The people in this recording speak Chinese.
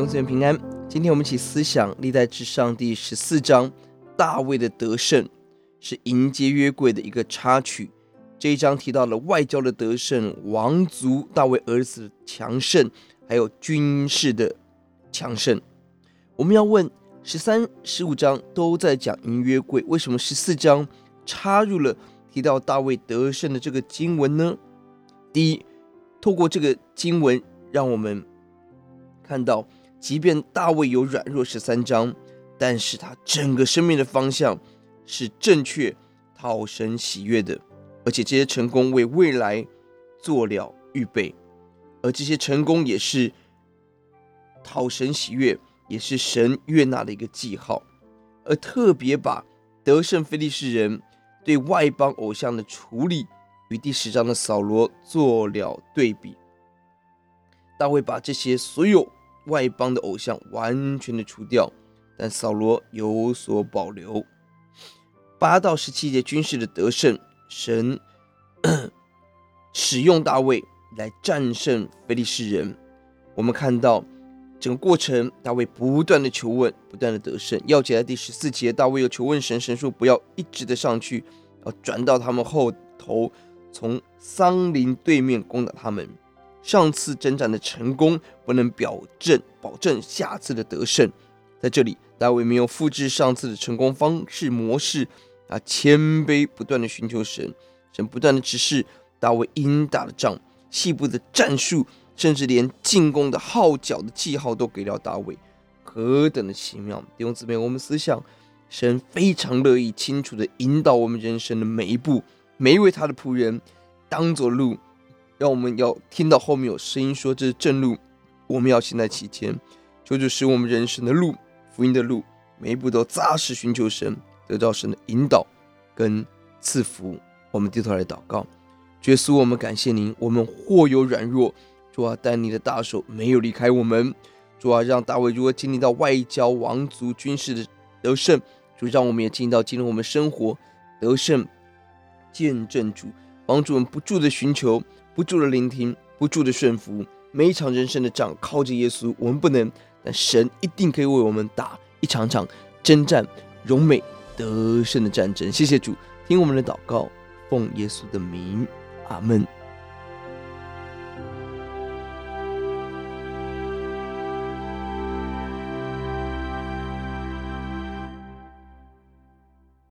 永子元平安。今天我们一起思想历代志上第十四章，大卫的得胜是迎接约柜的一个插曲。这一章提到了外交的得胜、王族大卫儿子的强盛，还有军事的强盛。我们要问：十三、十五章都在讲迎约柜，为什么十四章插入了提到大卫得胜的这个经文呢？第一，透过这个经文，让我们看到，即便大卫有软弱，十三章，但是他整个生命的方向是正确、讨神喜悦的，而且这些成功为未来做了预备，而这些成功也是讨神喜悦，也是神悦纳的一个记号，而特别把得胜非利士人对外邦偶像的处理与第十章的扫罗做了对比。大卫把这些所有外邦的偶像完全的除掉，但扫罗有所保留。八到十七节军事的得胜，神使用大卫来战胜非利士人。我们看到整个过程，大卫不断的求问，不断的得胜。要解在第十四节，大卫又求问神，神说不要一直的上去，要转到他们后头，从桑林对面攻打他们。上次征战的成功不能表证保证下次的得胜，在这里大卫没有复制上次的成功方式模式啊，谦卑不断的寻求神，神不断的指示大卫应打的仗，细部的战术，甚至连进攻的号角的记号都给了大卫，何等的奇妙！弟兄姊妹，我们思想，神非常乐意清楚的引导我们人生的每一步，每一位他的仆人当作路。让我们要听到后面有声音说，这是正路，我们要行在其间。求主使我们人生的路、福音的路，每一步都扎实寻求神，得到神的引导跟赐福。我们低头来祷告，耶稣，我们感谢您。我们或有软弱，主啊，但你的大手没有离开我们。主啊，让大卫如何经历到外交、王族、军事的得胜，主让我们也经历到今天我们生活得胜，见证主，帮助我们不住的寻求。不住的聆听，不住的顺服，每一场人生的仗靠着耶稣，我们不能，但神一定可以为我们打一场场征战荣美得胜的战争。谢谢主，听我们的祷告，奉耶稣的名，阿门。